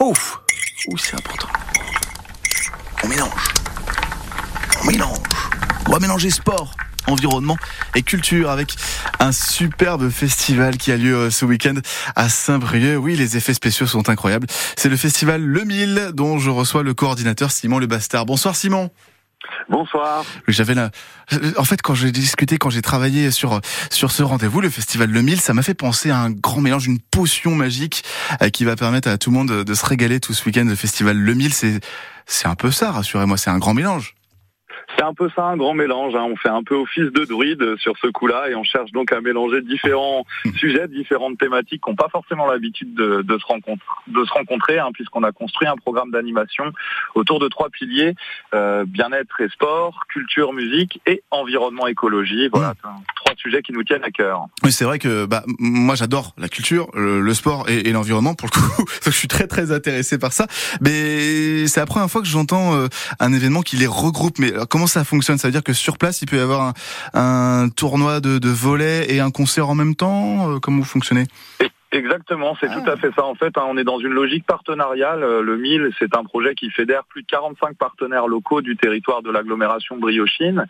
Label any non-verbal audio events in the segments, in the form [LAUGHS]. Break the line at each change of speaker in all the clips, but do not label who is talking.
Ouf, Ouh, c'est important. On mélange. On mélange. On va mélanger sport, environnement et culture avec un superbe festival qui a lieu euh, ce week-end à Saint-Brieuc. Oui, les effets spéciaux sont incroyables. C'est le festival Le Mille dont je reçois le coordinateur Simon Le Bastard. Bonsoir Simon.
Bonsoir.
J'avais la. En fait, quand j'ai discuté, quand j'ai travaillé sur sur ce rendez-vous, le festival Le Mille, ça m'a fait penser à un grand mélange, une potion magique euh, qui va permettre à tout le monde de se régaler tout ce week-end. Le festival Le Mille, c'est c'est un peu ça, rassurez-moi, c'est un grand mélange.
C'est un peu ça, un grand mélange. Hein. On fait un peu office de druide sur ce coup-là et on cherche donc à mélanger différents sujets, différentes thématiques qui n'ont pas forcément l'habitude de, se rencontrer, de se rencontrer hein, puisqu'on a construit un programme d'animation autour de trois piliers euh, bien-être et sport, culture, musique et environnement, écologie. Voilà, mmh. trois sujets qui nous tiennent à cœur.
Oui, c'est vrai que bah, moi j'adore la culture, le, sport et, l'environnement pour le coup. [LAUGHS] je suis très très intéressé par ça. Mais c'est la première fois que j'entends euh, un événement qui les regroupe. Mais comment ça fonctionne? Ça veut dire que sur place, il peut y avoir un, tournoi de, de volet et un concert en même temps? Euh, Comment vous fonctionnez?
Exactement, c'est tout à ah. fait ça. En fait, hein, on est dans une logique partenariale. Euh, le MIL, c'est un projet qui fédère plus de 45 partenaires locaux du territoire de l'agglomération Briochine.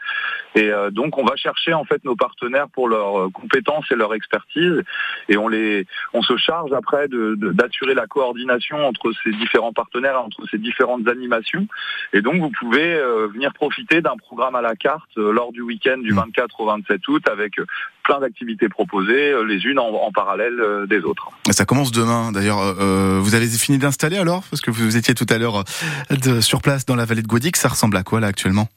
Et euh, donc, on va chercher en fait nos partenaires pour leurs euh, compétences et leur expertise. Et on les, on se charge après d'assurer la coordination entre ces différents partenaires, entre ces différentes animations. Et donc, vous pouvez venir profiter d'un programme à la carte lors du week-end du 24 mmh. au 27 août avec plein d'activités proposées, les unes en parallèle des autres.
Ça commence demain d'ailleurs. Euh, euh, vous avez fini d'installer alors? Parce que vous étiez tout à l'heure euh, sur place dans la vallée de Goudic. Ça ressemble à quoi là actuellement?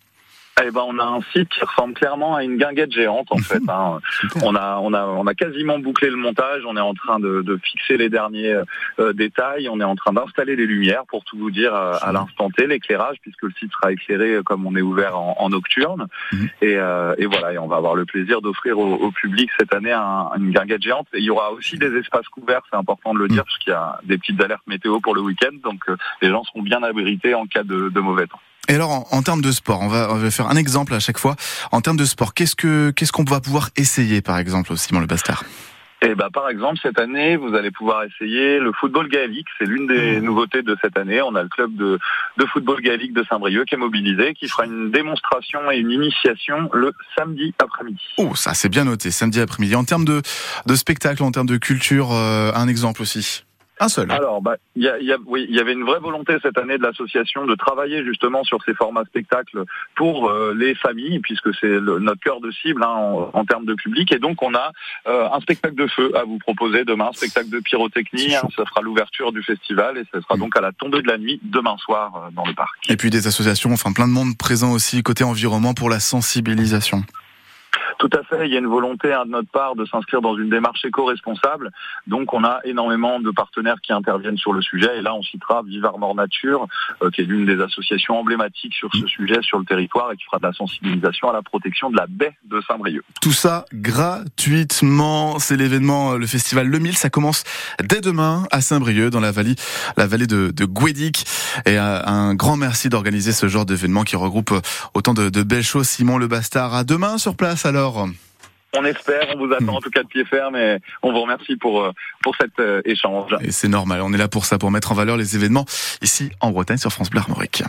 Eh ben, on a un site qui ressemble clairement à une guinguette géante en fait. Hein. [LAUGHS] On a on a on a quasiment bouclé le montage. On est en train de, de fixer les derniers euh, détails. On est en train d'installer les lumières pour tout vous dire euh, à l'instant T, l'éclairage puisque le site sera éclairé euh, comme on est ouvert en, en nocturne. Mhm. Et, et, voilà, et on va avoir le plaisir d'offrir au, public cette année un, une guinguette géante. Et il y aura aussi des espaces couverts, c'est important de le dire, mhm. parce qu'il y a des petites alertes météo pour le week-end, donc les gens seront bien abrités en cas de, de mauvais temps.
Et alors, en, termes de sport, on va, on va, faire un exemple à chaque fois. En termes de sport, qu'est-ce que qu'est-ce qu'on va pouvoir essayer, par exemple, Simon Le Bastard?
Eh ben, par exemple, cette année, vous allez pouvoir essayer le football gaélique. C'est l'une des mmh. nouveautés de cette année. On a le club de, de football gaélique de Saint-Brieuc qui est mobilisé, qui fera une démonstration et une initiation le samedi après-midi.
Oh, ça c'est bien noté, samedi après-midi. En termes de, de spectacle, en termes de culture, euh, un exemple aussi un seul.
Alors, bah, il y, a, y, a, oui, y avait une vraie volonté cette année de l'association de travailler justement sur ces formats spectacles pour euh, les familles, puisque c'est notre cœur de cible hein, en, termes de public. Et donc, on a euh, un spectacle de feu à vous proposer demain, un spectacle de pyrotechnie. Hein, ça sera l'ouverture du festival et ça sera donc à la tombée de la nuit demain soir euh, dans le parc.
Et puis des associations, enfin plein de monde présent aussi côté environnement pour la sensibilisation.
Tout à fait, il y a une volonté hein, de notre part de s'inscrire dans une démarche éco-responsable. Donc on a énormément de partenaires qui interviennent sur le sujet. Et là, on citera Vive Armor Nature, euh, qui est l'une des associations emblématiques sur ce sujet sur le territoire et qui fera de la sensibilisation à la protection de la baie de Saint-Brieuc.
Tout ça gratuitement. C'est l'événement, euh, le festival Le Mille. Ça commence dès demain à Saint-Brieuc, dans la vallée, la vallée de, de. Et euh, un grand merci d'organiser ce genre d'événement qui regroupe autant de, de belles choses. Simon Le Bastard. À demain sur place alors.
On espère, on vous attend en tout cas de pied ferme et on vous remercie pour, euh, pour cet euh, échange.
Et c'est normal, on est là pour ça, pour mettre en valeur les événements ici en Bretagne sur France Bleu Armorique.